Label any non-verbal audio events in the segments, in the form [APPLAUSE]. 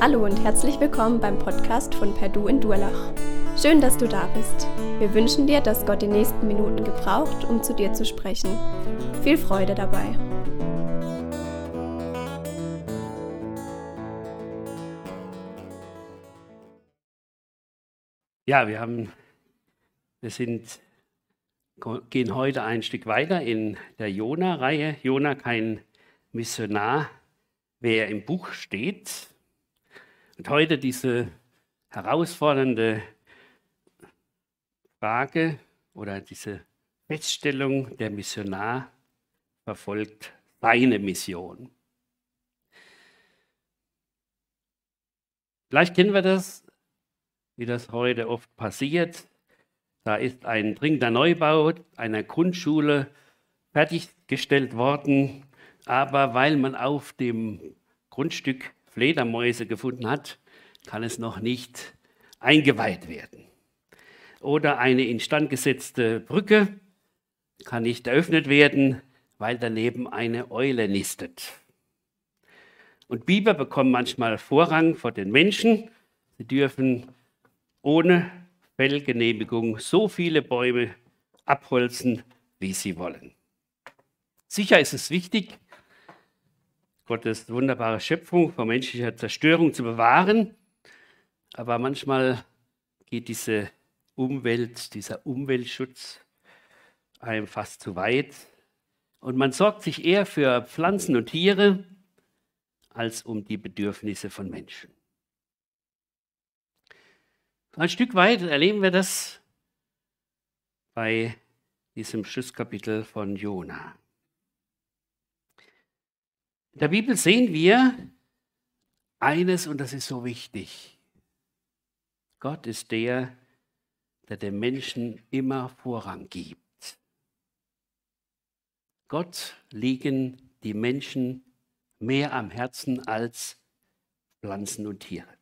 Hallo und herzlich willkommen beim Podcast von Perdu in Durlach. Schön, dass du da bist. Wir wünschen dir, dass Gott die nächsten Minuten gebraucht, um zu dir zu sprechen. Viel Freude dabei. Ja, wir haben, wir sind, gehen heute ein Stück weiter in der Jona-Reihe. Jona, kein Missionar, wer im Buch steht. Und heute diese herausfordernde Frage oder diese Feststellung, der Missionar verfolgt seine Mission. Vielleicht kennen wir das, wie das heute oft passiert. Da ist ein dringender Neubau einer Grundschule fertiggestellt worden, aber weil man auf dem Grundstück Fledermäuse gefunden hat, kann es noch nicht eingeweiht werden. Oder eine instand gesetzte Brücke kann nicht eröffnet werden, weil daneben eine Eule nistet. Und Biber bekommen manchmal Vorrang vor den Menschen. Sie dürfen ohne Fellgenehmigung so viele Bäume abholzen, wie sie wollen. Sicher ist es wichtig, Gottes wunderbare Schöpfung vor menschlicher Zerstörung zu bewahren. Aber manchmal geht diese Umwelt, dieser Umweltschutz einem fast zu weit. Und man sorgt sich eher für Pflanzen und Tiere als um die Bedürfnisse von Menschen. Ein Stück weit erleben wir das bei diesem Schlusskapitel von Jona. In der Bibel sehen wir eines, und das ist so wichtig. Gott ist der, der dem Menschen immer Vorrang gibt. Gott liegen die Menschen mehr am Herzen als Pflanzen und Tiere.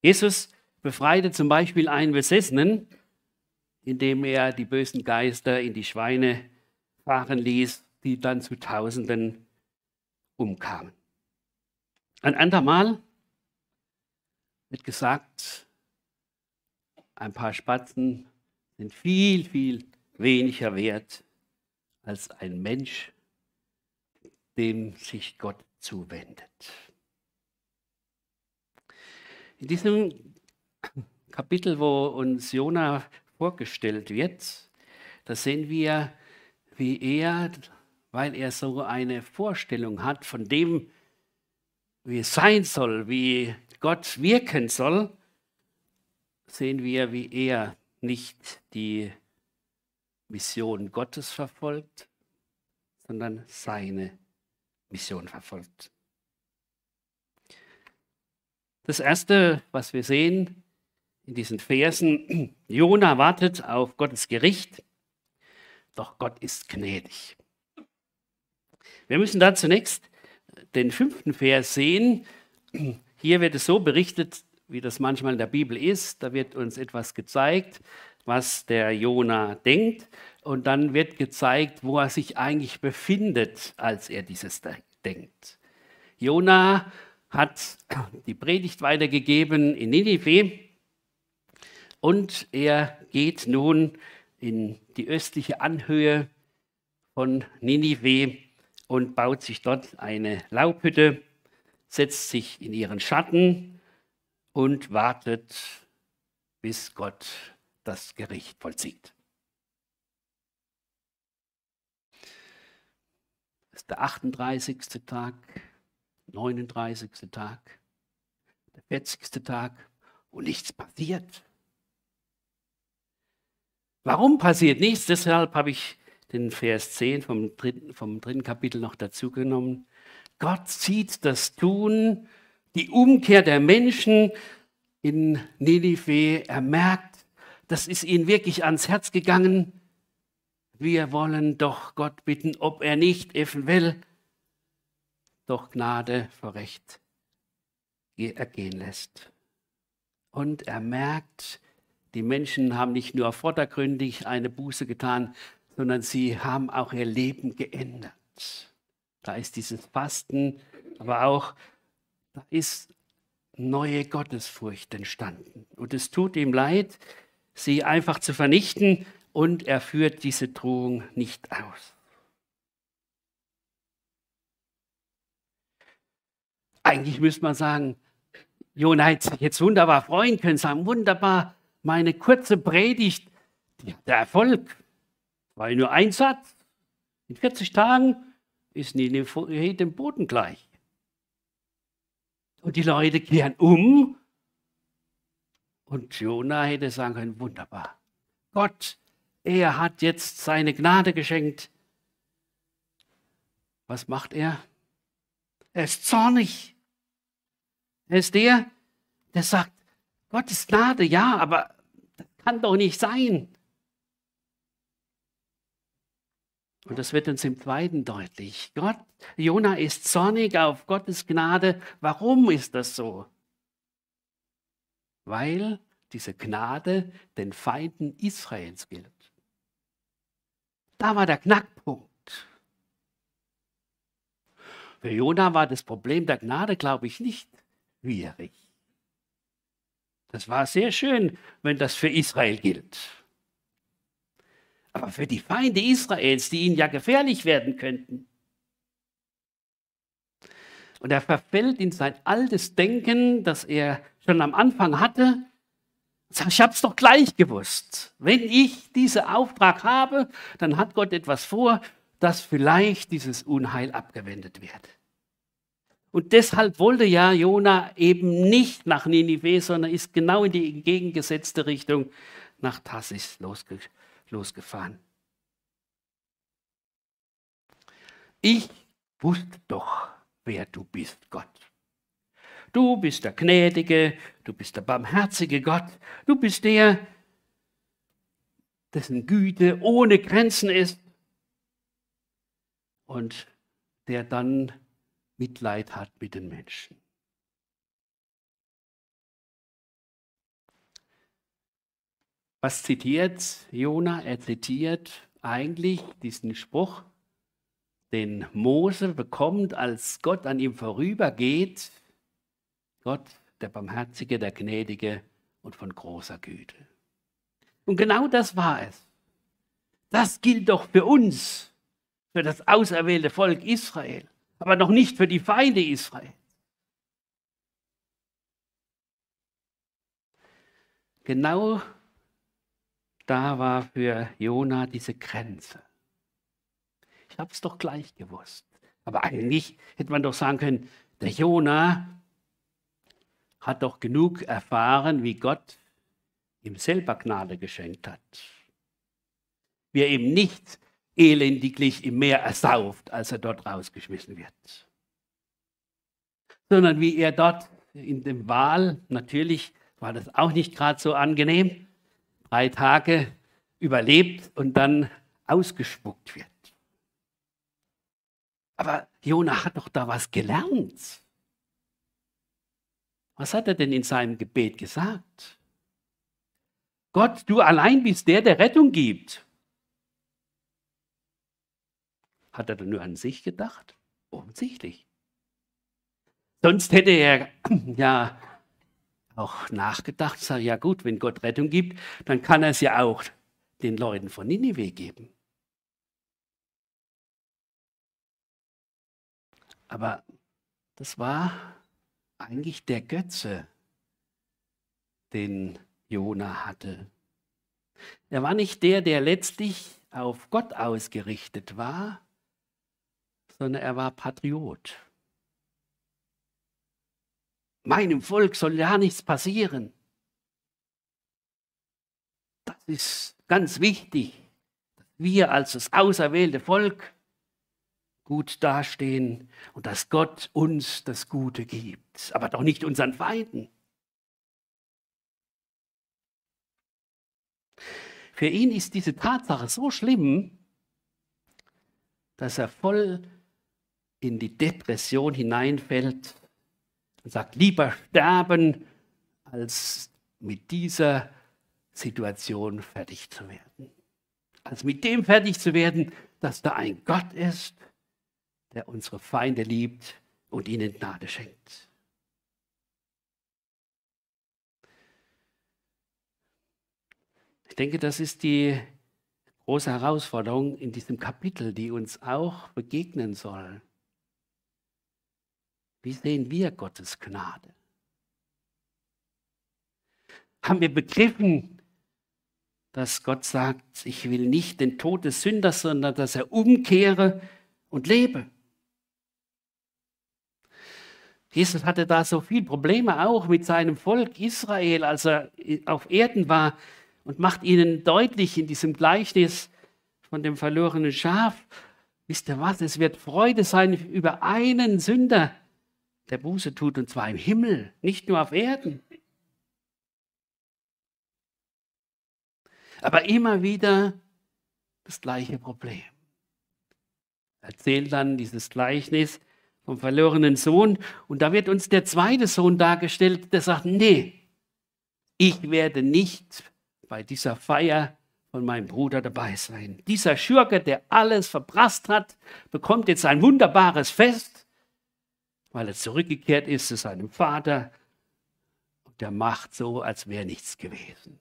Jesus befreite zum Beispiel einen Besessenen, indem er die bösen Geister in die Schweine fahren ließ die dann zu Tausenden umkamen. Ein andermal wird gesagt, ein paar Spatzen sind viel, viel weniger wert als ein Mensch, dem sich Gott zuwendet. In diesem Kapitel, wo uns Jona vorgestellt wird, da sehen wir, wie er weil er so eine Vorstellung hat von dem, wie es sein soll, wie Gott wirken soll, sehen wir, wie er nicht die Mission Gottes verfolgt, sondern seine Mission verfolgt. Das Erste, was wir sehen in diesen Versen, [CLEARS THROAT] Jona wartet auf Gottes Gericht, doch Gott ist gnädig. Wir müssen da zunächst den fünften Vers sehen. Hier wird es so berichtet, wie das manchmal in der Bibel ist. Da wird uns etwas gezeigt, was der Jona denkt. Und dann wird gezeigt, wo er sich eigentlich befindet, als er dieses denkt. Jona hat die Predigt weitergegeben in Ninive und er geht nun in die östliche Anhöhe von Ninive und baut sich dort eine Laubhütte, setzt sich in ihren Schatten und wartet, bis Gott das Gericht vollzieht. Das ist der 38. Tag, 39. Tag, der 40. Tag und nichts passiert. Warum passiert nichts? Deshalb habe ich den Vers 10 vom dritten, vom dritten Kapitel noch dazu genommen. Gott sieht das Tun, die Umkehr der Menschen in Ninive. Er merkt, das ist ihnen wirklich ans Herz gegangen. Wir wollen doch Gott bitten, ob er nicht eventuell doch Gnade vor Recht ergehen lässt. Und er merkt, die Menschen haben nicht nur vordergründig eine Buße getan, sondern sie haben auch ihr Leben geändert. Da ist dieses Fasten, aber auch da ist neue Gottesfurcht entstanden. Und es tut ihm leid, sie einfach zu vernichten und er führt diese Drohung nicht aus. Eigentlich müsste man sagen, Jona hätte sich jetzt wunderbar freuen können, sagen, wunderbar, meine kurze Predigt, der Erfolg, ja nur ein Satz. In 40 Tagen ist Nineveh dem Boden gleich. Und die Leute kehren um. Und Jona hätte sagen können, wunderbar. Gott, er hat jetzt seine Gnade geschenkt. Was macht er? Er ist zornig. Er ist der, der sagt, Gottes Gnade, ja, aber das kann doch nicht sein. Und das wird uns im zweiten deutlich. Gott, Jona ist zornig auf Gottes Gnade. Warum ist das so? Weil diese Gnade den Feinden Israels gilt. Da war der Knackpunkt. Für Jona war das Problem der Gnade, glaube ich, nicht schwierig. Das war sehr schön, wenn das für Israel gilt. Aber für die Feinde Israels, die ihnen ja gefährlich werden könnten. Und er verfällt in sein altes Denken, das er schon am Anfang hatte. Ich habe es doch gleich gewusst. Wenn ich diesen Auftrag habe, dann hat Gott etwas vor, dass vielleicht dieses Unheil abgewendet wird. Und deshalb wollte ja Jona eben nicht nach Ninive, sondern ist genau in die entgegengesetzte Richtung nach Tassis losgegangen losgefahren. Ich wusste doch, wer du bist, Gott. Du bist der gnädige, du bist der barmherzige Gott, du bist der, dessen Güte ohne Grenzen ist und der dann Mitleid hat mit den Menschen. Was zitiert Jona? Er zitiert eigentlich diesen Spruch, den Mose bekommt, als Gott an ihm vorübergeht. Gott, der Barmherzige, der Gnädige und von großer Güte. Und genau das war es. Das gilt doch für uns, für das auserwählte Volk Israel, aber noch nicht für die Feinde Israel. Genau da war für Jona diese Grenze. Ich habe es doch gleich gewusst. Aber eigentlich hätte man doch sagen können, der Jona hat doch genug erfahren, wie Gott ihm selber Gnade geschenkt hat. Wie er ihm nicht elendiglich im Meer ersauft, als er dort rausgeschmissen wird. Sondern wie er dort in dem Wal, natürlich war das auch nicht gerade so angenehm, drei Tage überlebt und dann ausgespuckt wird. Aber Jona hat doch da was gelernt. Was hat er denn in seinem Gebet gesagt? Gott, du allein bist der, der Rettung gibt. Hat er denn nur an sich gedacht? Offensichtlich. Sonst hätte er [CLEARS THROAT] ja auch nachgedacht, sage, ja gut, wenn Gott Rettung gibt, dann kann er es ja auch den Leuten von Ninive geben. Aber das war eigentlich der Götze, den Jona hatte. Er war nicht der, der letztlich auf Gott ausgerichtet war, sondern er war Patriot. Meinem Volk soll ja nichts passieren. Das ist ganz wichtig, dass wir als das auserwählte Volk gut dastehen und dass Gott uns das Gute gibt, aber doch nicht unseren Feinden. Für ihn ist diese Tatsache so schlimm, dass er voll in die Depression hineinfällt und sagt, lieber sterben, als mit dieser Situation fertig zu werden. Als mit dem fertig zu werden, dass da ein Gott ist, der unsere Feinde liebt und ihnen Gnade schenkt. Ich denke, das ist die große Herausforderung in diesem Kapitel, die uns auch begegnen soll. Wie sehen wir Gottes Gnade? Haben wir begriffen, dass Gott sagt, ich will nicht den Tod des Sünders, sondern dass er umkehre und lebe? Jesus hatte da so viele Probleme auch mit seinem Volk Israel, als er auf Erden war und macht ihnen deutlich in diesem Gleichnis von dem verlorenen Schaf, wisst ihr was, es wird Freude sein über einen Sünder, der Buße tut, und zwar im Himmel, nicht nur auf Erden. Aber immer wieder das gleiche Problem. Erzählt dann dieses Gleichnis vom verlorenen Sohn und da wird uns der zweite Sohn dargestellt, der sagt, nee, ich werde nicht bei dieser Feier von meinem Bruder dabei sein. Dieser Schurke, der alles verprasst hat, bekommt jetzt ein wunderbares Fest, weil er zurückgekehrt ist zu seinem Vater und der macht so, als wäre nichts gewesen.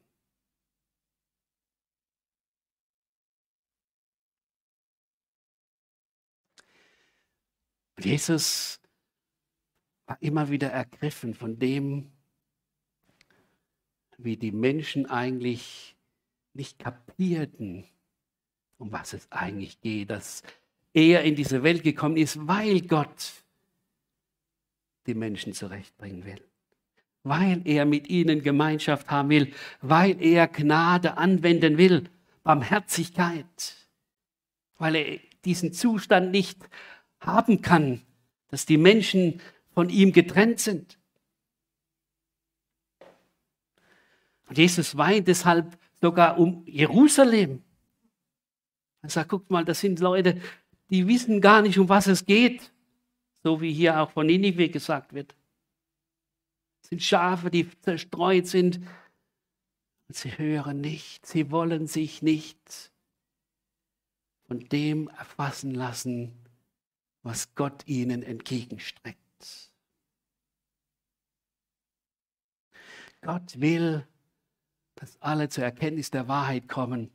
Jesus war immer wieder ergriffen von dem, wie die Menschen eigentlich nicht kapierten, um was es eigentlich geht, dass er in diese Welt gekommen ist, weil Gott die Menschen zurechtbringen will, weil er mit ihnen Gemeinschaft haben will, weil er Gnade anwenden will, Barmherzigkeit, weil er diesen Zustand nicht haben kann, dass die Menschen von ihm getrennt sind. Und Jesus weint deshalb sogar um Jerusalem. Er sagt, guck mal, das sind Leute, die wissen gar nicht, um was es geht. So wie hier auch von Ninive gesagt wird. Das sind Schafe, die zerstreut sind. Und sie hören nicht, sie wollen sich nicht von dem erfassen lassen, was Gott ihnen entgegenstreckt. Gott will dass alle zur Erkenntnis der Wahrheit kommen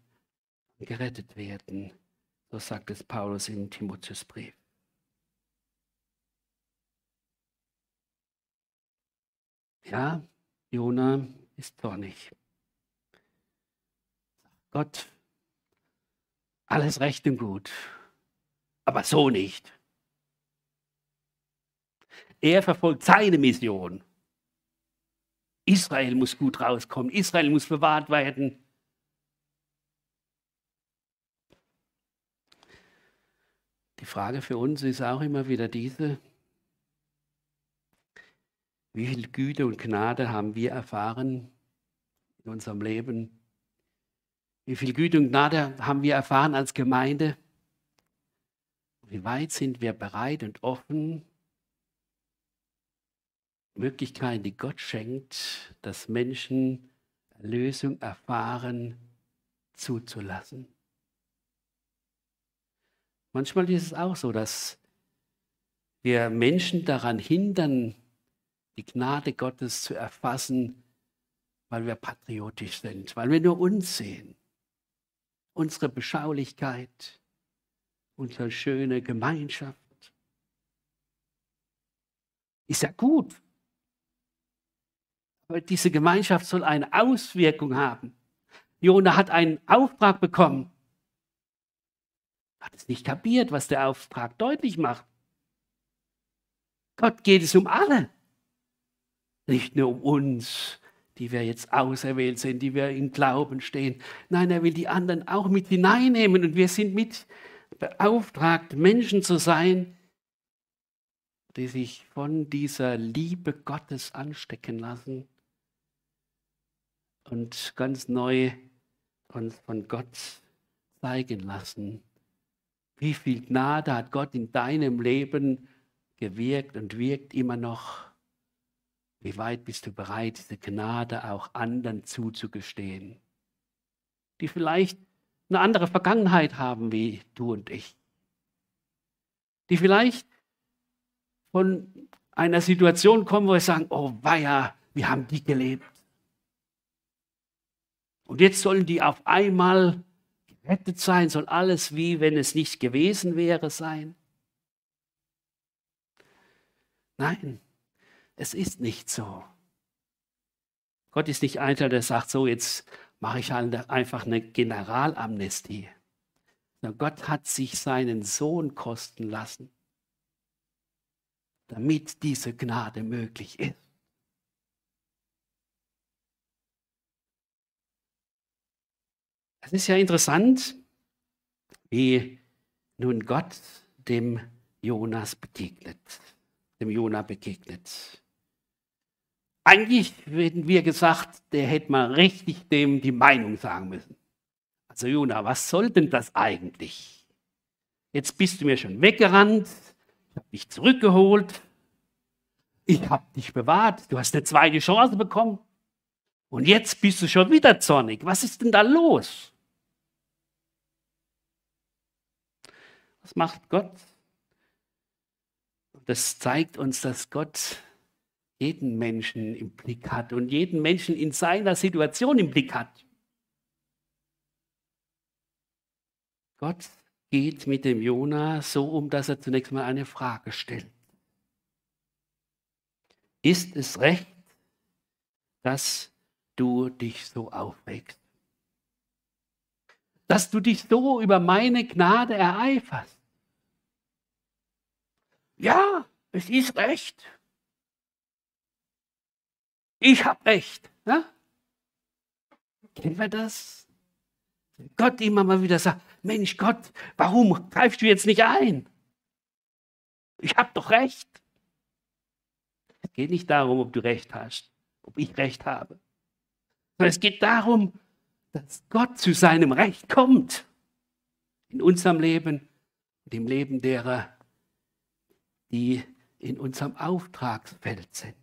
und gerettet werden. So sagt es Paulus im Timotheusbrief. Ja, Jona ist zornig. Gott, alles recht und gut, aber so nicht. Er verfolgt seine Mission Israel muss gut rauskommen. Israel muss bewahrt werden. Die Frage für uns ist auch immer wieder diese, wie viel Güte und Gnade haben wir erfahren in unserem Leben? Wie viel Güte und Gnade haben wir erfahren als Gemeinde? Wie weit sind wir bereit und offen, Möglichkeiten, die Gott schenkt, dass Menschen Erlösung erfahren, zuzulassen. Manchmal ist es auch so, dass wir Menschen daran hindern, die Gnade Gottes zu erfassen, weil wir patriotisch sind, weil wir nur uns sehen, unsere Beschaulichkeit, unsere schöne Gemeinschaft. Ist ja gut, aber diese Gemeinschaft soll eine Auswirkung haben. Jona hat einen Auftrag bekommen. Hat es nicht kapiert, was der Auftrag deutlich macht. Gott geht es um alle. Nicht nur um uns, die wir jetzt auserwählt sind, die wir im Glauben stehen. Nein, er will die anderen auch mit hineinnehmen und wir sind mit beauftragt, Menschen zu sein, die sich von dieser Liebe Gottes anstecken lassen und ganz neu uns von Gott zeigen lassen. Wie viel Gnade hat Gott in deinem Leben gewirkt und wirkt immer noch? Wie weit bist du bereit, diese Gnade auch anderen zuzugestehen, die vielleicht eine andere Vergangenheit haben wie du und ich, die vielleicht von einer Situation kommen, wo wir sagen, oh weia, wir haben die gelebt. Und jetzt sollen die auf einmal gerettet sein, soll alles wie wenn es nicht gewesen wäre sein. Nein, es ist nicht so. Gott ist nicht einer, der sagt, so jetzt mache ich einfach eine Generalamnestie. Gott hat sich seinen Sohn kosten lassen, damit diese Gnade möglich ist. Es ist ja interessant, wie nun Gott dem Jonas begegnet, dem Jona begegnet. Eigentlich hätten wir gesagt, der hätte mal richtig dem die Meinung sagen müssen. Also Jona, was soll denn das eigentlich? Jetzt bist du mir schon weggerannt, ich habe dich zurückgeholt, ich habe dich bewahrt, du hast eine zweite Chance bekommen und jetzt bist du schon wieder zornig. Was ist denn da los? Was macht Gott? Das zeigt uns, dass Gott jeden Menschen im Blick hat und jeden Menschen in seiner Situation im Blick hat. Gott geht mit dem Jona so um, dass er zunächst mal eine Frage stellt. Ist es recht, dass du dich so aufregst? Dass du dich so über meine Gnade ereiferst? Ja, es ist recht. Ich habe recht. Ja? Kennen wir das? Gott immer mal wieder sagt, Mensch Gott, warum greifst du jetzt nicht ein? Ich habe doch recht. Es geht nicht darum, ob du recht hast, ob ich recht habe. Sondern es geht darum, dass Gott zu seinem Recht kommt. In unserem Leben und im Leben derer, die in unserem Auftragsfeld sind.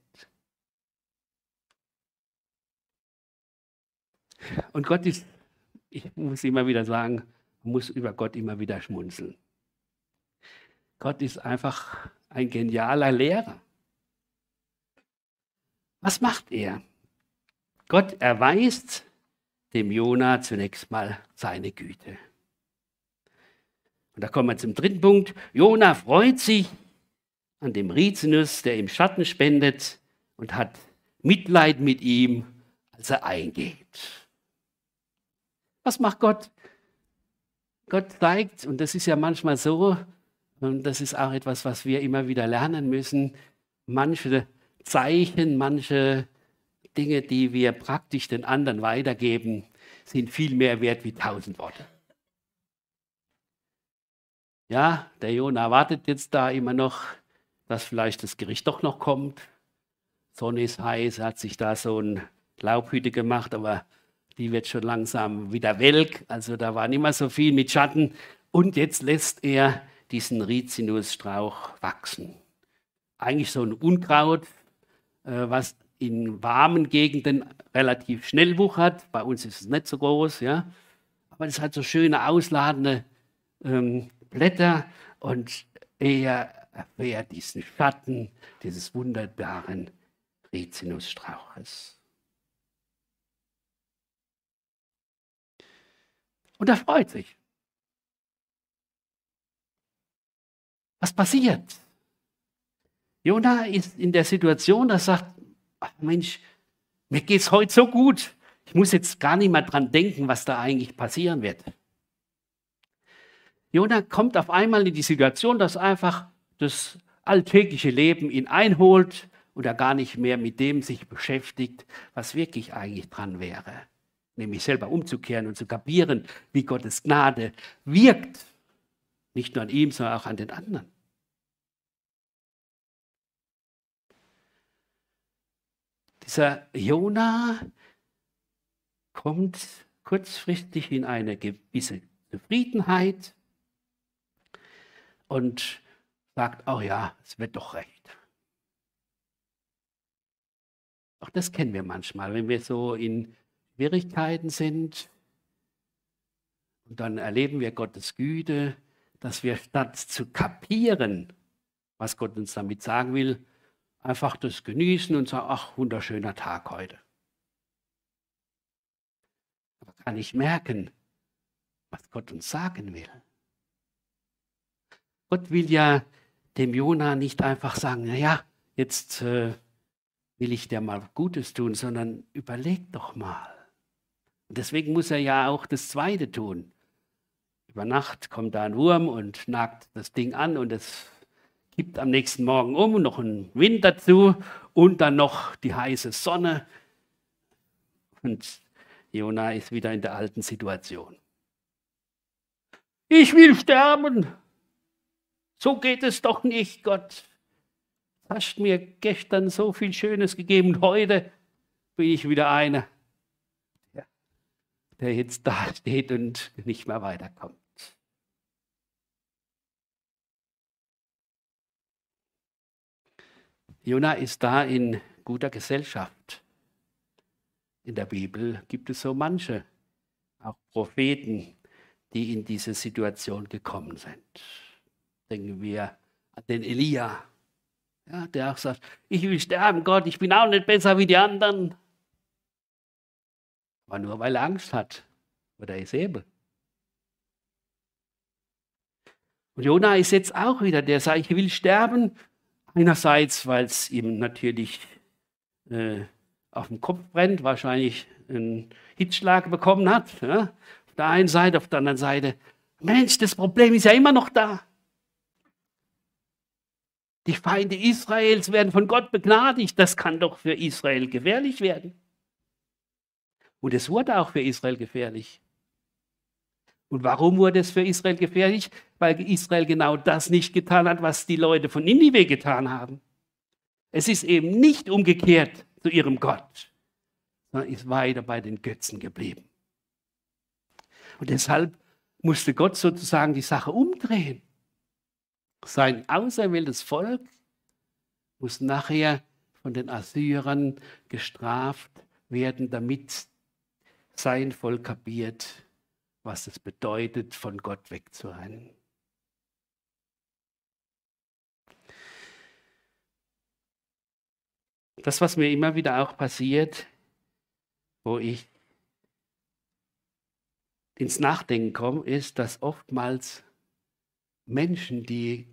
Und Gott ist, ich muss immer wieder sagen, muss über Gott immer wieder schmunzeln. Gott ist einfach ein genialer Lehrer. Was macht er? Gott erweist dem Jona zunächst mal seine Güte. Und da kommen wir zum dritten Punkt. Jona freut sich an dem Rizinus, der ihm Schatten spendet und hat Mitleid mit ihm, als er eingeht. Was macht Gott? Gott zeigt, und das ist ja manchmal so, und das ist auch etwas, was wir immer wieder lernen müssen, manche Zeichen, manche Dinge, die wir praktisch den anderen weitergeben, sind viel mehr wert wie tausend Worte. Ja, der Jona wartet jetzt da immer noch dass vielleicht das Gericht doch noch kommt. Sonne ist heiß, hat sich da so ein Laubhütte gemacht, aber die wird schon langsam wieder welk. Also da war nicht mehr so viel mit Schatten. Und jetzt lässt er diesen Rizinusstrauch wachsen. Eigentlich so ein Unkraut, äh, was in warmen Gegenden relativ schnell wuchert. Bei uns ist es nicht so groß, ja. Aber es hat so schöne ausladende ähm, Blätter und er erfährt diesen Schatten dieses wunderbaren Rizinusstrauches. Und er freut sich. Was passiert? Jona ist in der Situation, dass er sagt, ach Mensch, mir geht es heute so gut. Ich muss jetzt gar nicht mehr dran denken, was da eigentlich passieren wird. Jona kommt auf einmal in die Situation, dass einfach das alltägliche Leben ihn einholt und er gar nicht mehr mit dem sich beschäftigt, was wirklich eigentlich dran wäre. Nämlich selber umzukehren und zu kapieren, wie Gottes Gnade wirkt. Nicht nur an ihm, sondern auch an den anderen. Dieser Jona kommt kurzfristig in eine gewisse Zufriedenheit und sagt, oh ja, es wird doch recht. Auch das kennen wir manchmal, wenn wir so in Schwierigkeiten sind und dann erleben wir Gottes Güte, dass wir statt zu kapieren, was Gott uns damit sagen will, einfach das genießen und sagen, ach, wunderschöner Tag heute. kann ich merken, was Gott uns sagen will. Gott will ja dem Jona nicht einfach sagen, naja, jetzt äh, will ich dir mal Gutes tun, sondern überleg doch mal. Deswegen muss er ja auch das Zweite tun. Über Nacht kommt da ein Wurm und nagt das Ding an und es gibt am nächsten Morgen um, noch einen Wind dazu und dann noch die heiße Sonne. Und Jona ist wieder in der alten Situation. Ich will sterben. So geht es doch nicht, Gott. Hast mir gestern so viel Schönes gegeben heute bin ich wieder einer, der jetzt da [LAUGHS] steht und nicht mehr weiterkommt. Jona ist da in guter Gesellschaft. In der Bibel gibt es so manche, auch Propheten, die in diese Situation gekommen sind. Denken wir an den Elia, ja, der auch sagt, ich will sterben, Gott, ich bin auch nicht besser wie die anderen. Aber nur weil er Angst hat. Oder Isabel. Und Jona ist jetzt auch wieder, der sagt, ich will sterben, Einerseits, weil es ihm natürlich äh, auf dem Kopf brennt, wahrscheinlich einen Hitzschlag bekommen hat. Ja? Auf der einen Seite, auf der anderen Seite, Mensch, das Problem ist ja immer noch da. Die Feinde Israels werden von Gott begnadigt. Das kann doch für Israel gefährlich werden. Und es wurde auch für Israel gefährlich. Und warum wurde es für Israel gefährlich? Weil Israel genau das nicht getan hat, was die Leute von Ninive getan haben. Es ist eben nicht umgekehrt zu ihrem Gott, sondern ist weiter bei den Götzen geblieben. Und deshalb musste Gott sozusagen die Sache umdrehen. Sein auserwähltes Volk muss nachher von den Assyrern gestraft werden, damit sein Volk kapiert, was es bedeutet, von Gott wegzurennen. Das, was mir immer wieder auch passiert, wo ich ins Nachdenken komme, ist, dass oftmals Menschen, die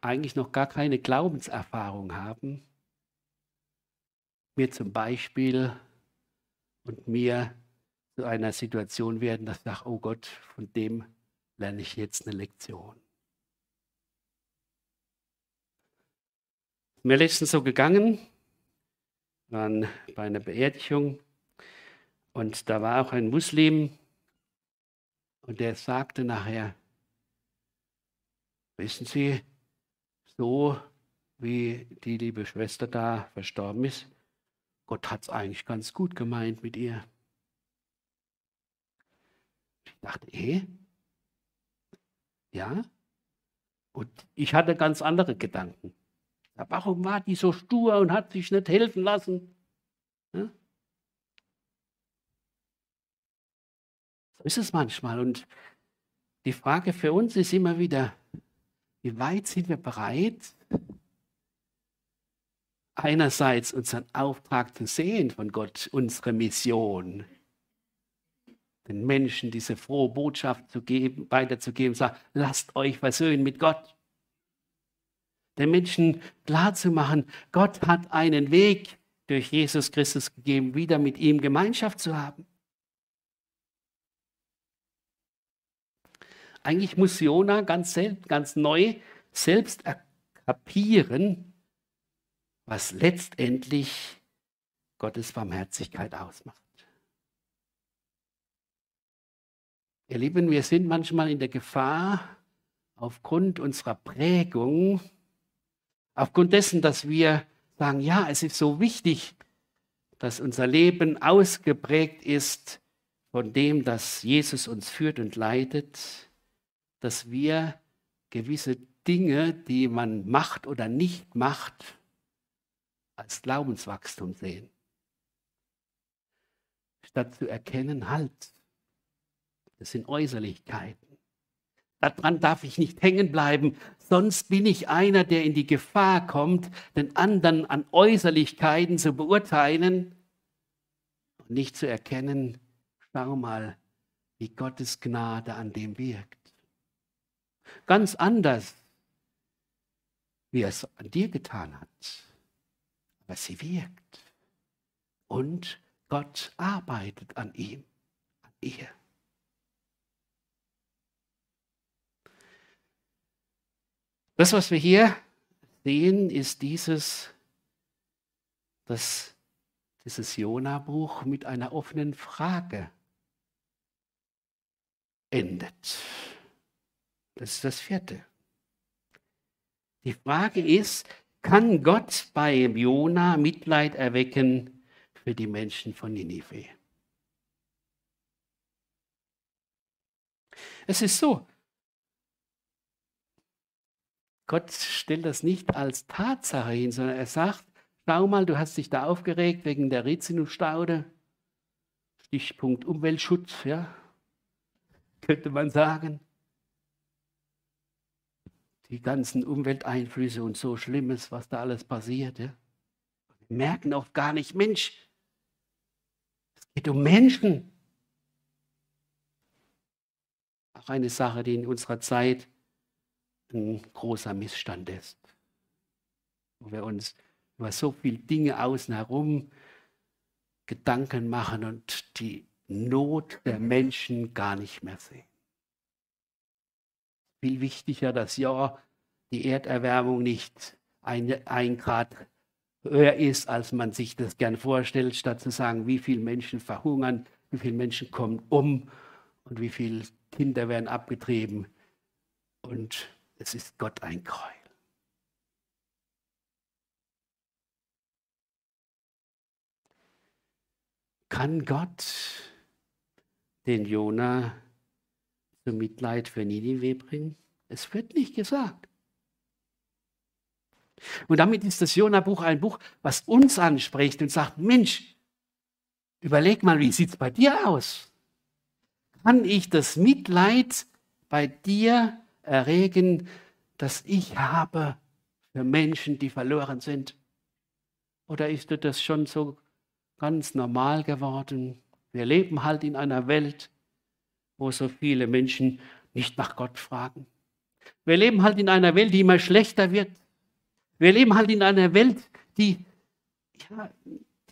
eigentlich noch gar keine Glaubenserfahrung haben, mir zum Beispiel und mir zu einer Situation werden, dass ich sage, oh Gott, von dem lerne ich jetzt eine Lektion. Mir letztens so gegangen, waren bei einer Beerdigung und da war auch ein Muslim und der sagte nachher, wissen Sie, so wie die liebe Schwester da verstorben ist, Gott hat es eigentlich ganz gut gemeint mit ihr. Ich dachte, eh? Ja? Und ich hatte ganz andere Gedanken. Warum war die so stur und hat sich nicht helfen lassen? Ja? So ist es manchmal. Und die Frage für uns ist immer wieder, wie weit sind wir bereit, einerseits unseren Auftrag zu sehen von Gott, unsere Mission, den Menschen diese frohe Botschaft zu geben, weiterzugeben, sagt, lasst euch versöhnen mit Gott. Den Menschen klarzumachen, Gott hat einen Weg durch Jesus Christus gegeben, wieder mit ihm Gemeinschaft zu haben. Eigentlich muss Jona ganz, ganz neu selbst kapieren, was letztendlich Gottes Barmherzigkeit ausmacht. Ihr Lieben, wir sind manchmal in der Gefahr, aufgrund unserer Prägung, aufgrund dessen, dass wir sagen, ja, es ist so wichtig, dass unser Leben ausgeprägt ist von dem, dass Jesus uns führt und leitet, dass wir gewisse Dinge, die man macht oder nicht macht, als Glaubenswachstum sehen. Statt zu erkennen, halt, das sind Äußerlichkeiten. Daran darf ich nicht hängen bleiben, sonst bin ich einer, der in die Gefahr kommt, den anderen an Äußerlichkeiten zu beurteilen und nicht zu erkennen, schau mal, wie Gottes Gnade an dem wirkt. Ganz anders, wie er es an dir getan hat. Aber sie wirkt. Und Gott arbeitet an ihm, an ihr. Das, was wir hier sehen, ist dieses, dass dieses Jona-Buch mit einer offenen Frage endet. Das ist das vierte. Die Frage ist, kann Gott bei Jona Mitleid erwecken für die Menschen von Ninive? Es ist so, Gott stellt das nicht als Tatsache hin, sondern er sagt, schau mal, du hast dich da aufgeregt wegen der Rizinusstaude. Stichpunkt Umweltschutz, ja, könnte man sagen. Die ganzen Umwelteinflüsse und so Schlimmes, was da alles passiert. Ja. Wir merken oft gar nicht, Mensch, es geht um Menschen. Auch eine Sache, die in unserer Zeit ein großer Missstand ist. Wo wir uns über so viele Dinge außen herum Gedanken machen und die Not der Menschen gar nicht mehr sehen. Viel wichtiger, dass ja die Erderwärmung nicht ein, ein Grad höher ist, als man sich das gern vorstellt, statt zu sagen, wie viele Menschen verhungern, wie viele Menschen kommen um und wie viele Kinder werden abgetrieben. Und es ist Gott ein Gräuel. Kann Gott den Jona zum Mitleid für Ninive bringen? Es wird nicht gesagt. Und damit ist das Jona-Buch ein Buch, was uns anspricht und sagt, Mensch, überleg mal, wie sieht es bei dir aus? Kann ich das Mitleid bei dir erregen, das ich habe für Menschen, die verloren sind? Oder ist dir das schon so ganz normal geworden? Wir leben halt in einer Welt, wo so viele Menschen nicht nach Gott fragen. Wir leben halt in einer Welt, die immer schlechter wird. Wir leben halt in einer Welt, die, ja,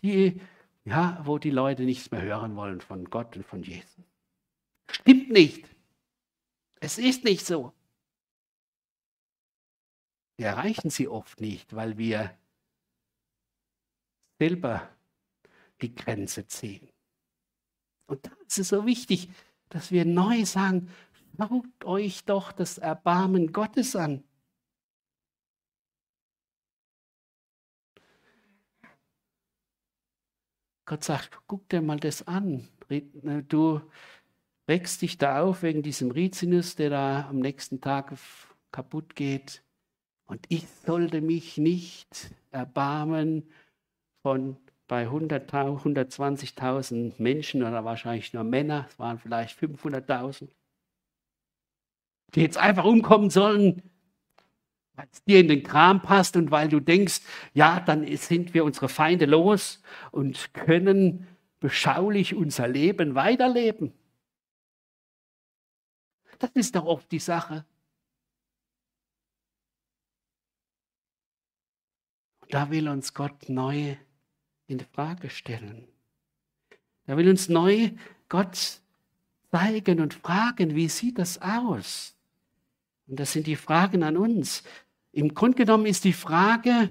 die, ja, wo die Leute nichts mehr hören wollen von Gott und von Jesus. Stimmt nicht. Es ist nicht so. Wir erreichen sie oft nicht, weil wir selber die Grenze ziehen. Und da ist so wichtig, dass wir neu sagen, schaut euch doch das Erbarmen Gottes an. Gott sagt, guck dir mal das an. Du regst dich da auf wegen diesem Rizinus, der da am nächsten Tag kaputt geht. Und ich sollte mich nicht erbarmen von bei 120.000 Menschen oder wahrscheinlich nur Männer, es waren vielleicht 500.000, die jetzt einfach umkommen sollen, weil es dir in den Kram passt und weil du denkst, ja, dann sind wir unsere Feinde los und können beschaulich unser Leben weiterleben. Das ist doch oft die Sache. Da will uns Gott neu in Frage stellen. Er will uns neu Gott zeigen und fragen, wie sieht das aus? Und das sind die Fragen an uns. Im Grunde genommen ist die Frage,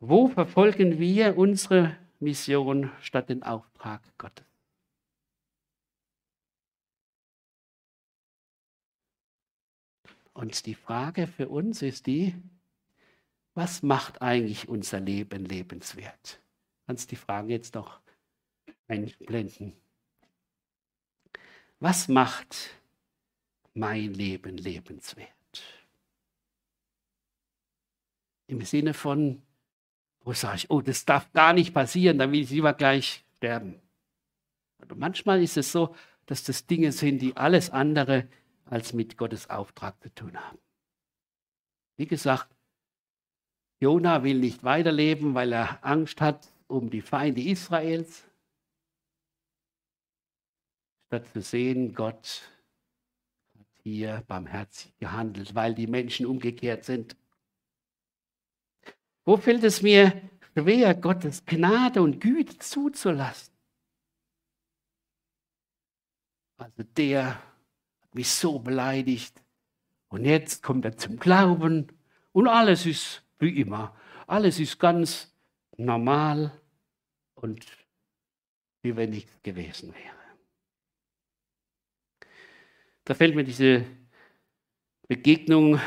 wo verfolgen wir unsere Mission statt den Auftrag Gottes? Und die Frage für uns ist die, was macht eigentlich unser Leben lebenswert? Kannst die Frage jetzt noch einblenden. Was macht mein Leben lebenswert? Im Sinne von, wo sage ich, oh, das darf gar nicht passieren, dann will ich lieber gleich sterben. Aber manchmal ist es so, dass das Dinge sind, die alles andere als mit Gottes Auftrag zu tun haben. Wie gesagt, Jona will nicht weiterleben, weil er Angst hat um die Feinde Israels. statt zu sehen, Gott hat hier barmherzig gehandelt, weil die Menschen umgekehrt sind. Wo fällt es mir schwer, Gottes Gnade und Güte zuzulassen? Also der hat mich so beleidigt und jetzt kommt er zum Glauben und alles ist wie immer. Alles ist ganz normal und wie wenn nichts gewesen wäre. Da fällt mir diese Begegnung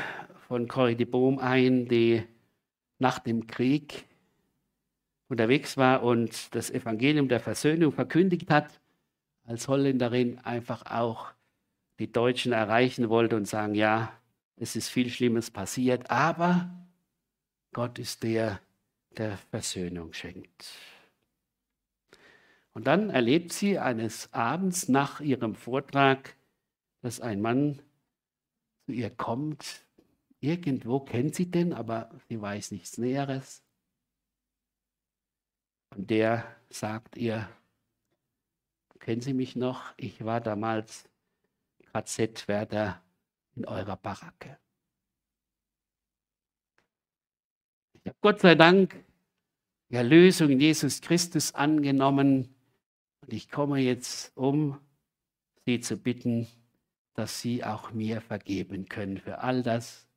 von Corrie de Boom ein, die nach dem Krieg unterwegs war und das Evangelium der Versöhnung verkündigt hat, als Holländerin einfach auch die Deutschen erreichen wollte und sagen, ja, es ist viel Schlimmes passiert, aber Gott ist der, der Versöhnung schenkt. Und dann erlebt sie eines Abends nach ihrem Vortrag, dass ein Mann zu ihr kommt. Irgendwo kennt sie den, aber sie weiß nichts Näheres. Und der sagt ihr, kennen Sie mich noch? Ich war damals KZ-Wärter in eurer Baracke. Ich habe Gott sei Dank die Erlösung in Jesus Christus angenommen und ich komme jetzt, um Sie zu bitten, dass Sie auch mir vergeben können für all das,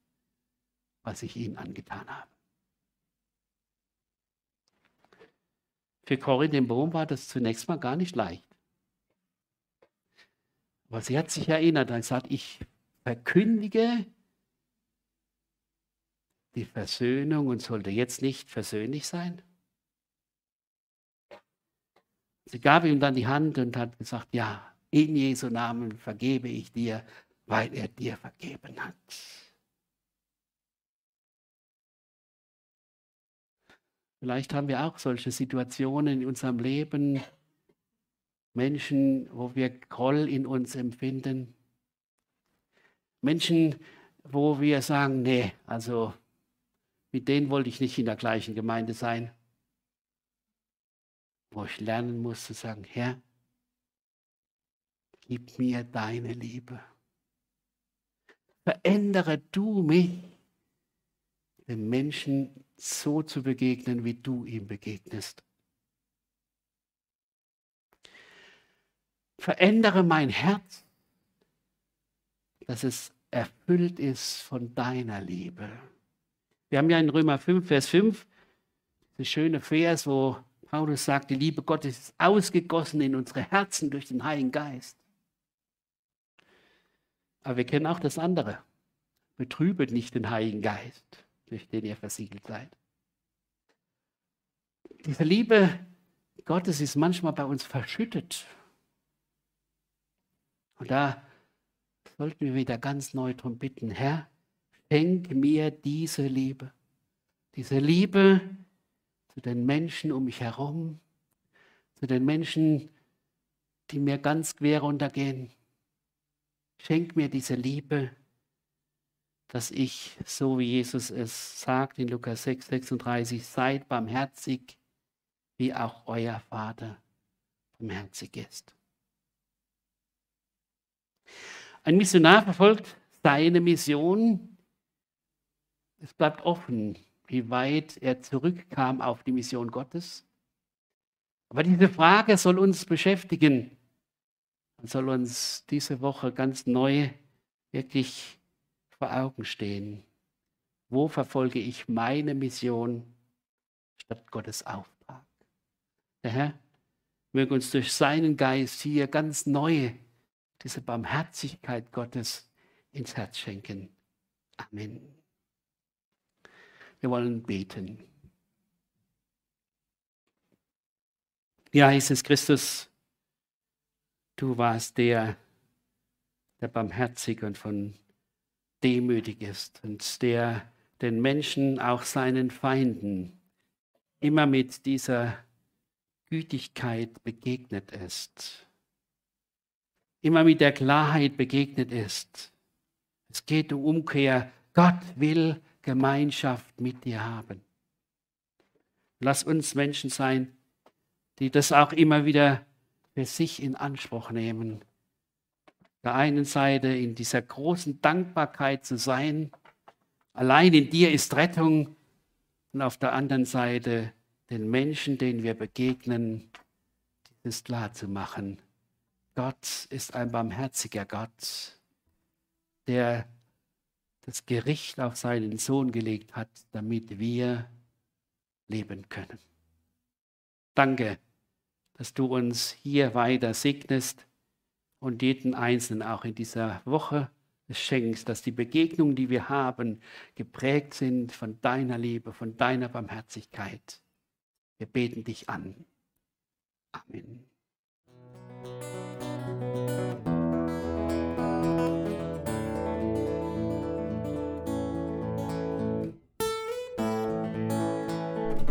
was ich Ihnen angetan habe. Für Corinne den Bohm war das zunächst mal gar nicht leicht. Aber sie hat sich erinnert und gesagt, ich verkündige die Versöhnung und sollte jetzt nicht versöhnlich sein. Sie gab ihm dann die Hand und hat gesagt, ja, in Jesu Namen vergebe ich dir, weil er dir vergeben hat. Vielleicht haben wir auch solche Situationen in unserem Leben, Menschen, wo wir Groll in uns empfinden. Menschen, wo wir sagen, nee, also mit denen wollte ich nicht in der gleichen Gemeinde sein. Wo ich lernen muss zu sagen, Herr, gib mir deine Liebe. Verändere du mich, dem Menschen so zu begegnen, wie du ihm begegnest. Verändere mein Herz, dass es erfüllt ist von deiner Liebe. Wir haben ja in Römer 5, Vers 5, das schöne Vers, wo Paulus sagt, die Liebe Gottes ist ausgegossen in unsere Herzen durch den Heiligen Geist. Aber wir kennen auch das andere. Betrübet nicht den Heiligen Geist, durch den ihr versiegelt seid. Diese Liebe Gottes ist manchmal bei uns verschüttet. Und da sollten wir wieder ganz neu darum bitten, Herr, schenk mir diese Liebe. Diese Liebe zu den Menschen um mich herum, zu den Menschen, die mir ganz quer runtergehen. Schenk mir diese Liebe, dass ich, so wie Jesus es sagt in Lukas 6, 36, seid barmherzig, wie auch euer Vater barmherzig ist. Ein Missionar verfolgt seine Mission. Es bleibt offen, wie weit er zurückkam auf die Mission Gottes. Aber diese Frage soll uns beschäftigen und soll uns diese Woche ganz neu wirklich vor Augen stehen. Wo verfolge ich meine Mission statt Gottes Auftrag? Der Herr möge uns durch seinen Geist hier ganz neu diese Barmherzigkeit Gottes ins Herz schenken. Amen. Wir wollen beten. Ja, Jesus Christus, du warst der, der barmherzig und von demütig ist und der den Menschen, auch seinen Feinden, immer mit dieser Gütigkeit begegnet ist immer mit der Klarheit begegnet ist. Es geht um Umkehr. Gott will Gemeinschaft mit dir haben. Lass uns Menschen sein, die das auch immer wieder für sich in Anspruch nehmen, der einen Seite in dieser großen Dankbarkeit zu sein, allein in dir ist Rettung, und auf der anderen Seite den Menschen, denen wir begegnen, dieses klar zu machen. Gott ist ein barmherziger Gott, der das Gericht auf seinen Sohn gelegt hat, damit wir leben können. Danke, dass du uns hier weiter segnest und jeden Einzelnen auch in dieser Woche schenkst, dass die Begegnungen, die wir haben, geprägt sind von deiner Liebe, von deiner Barmherzigkeit. Wir beten dich an. Amen.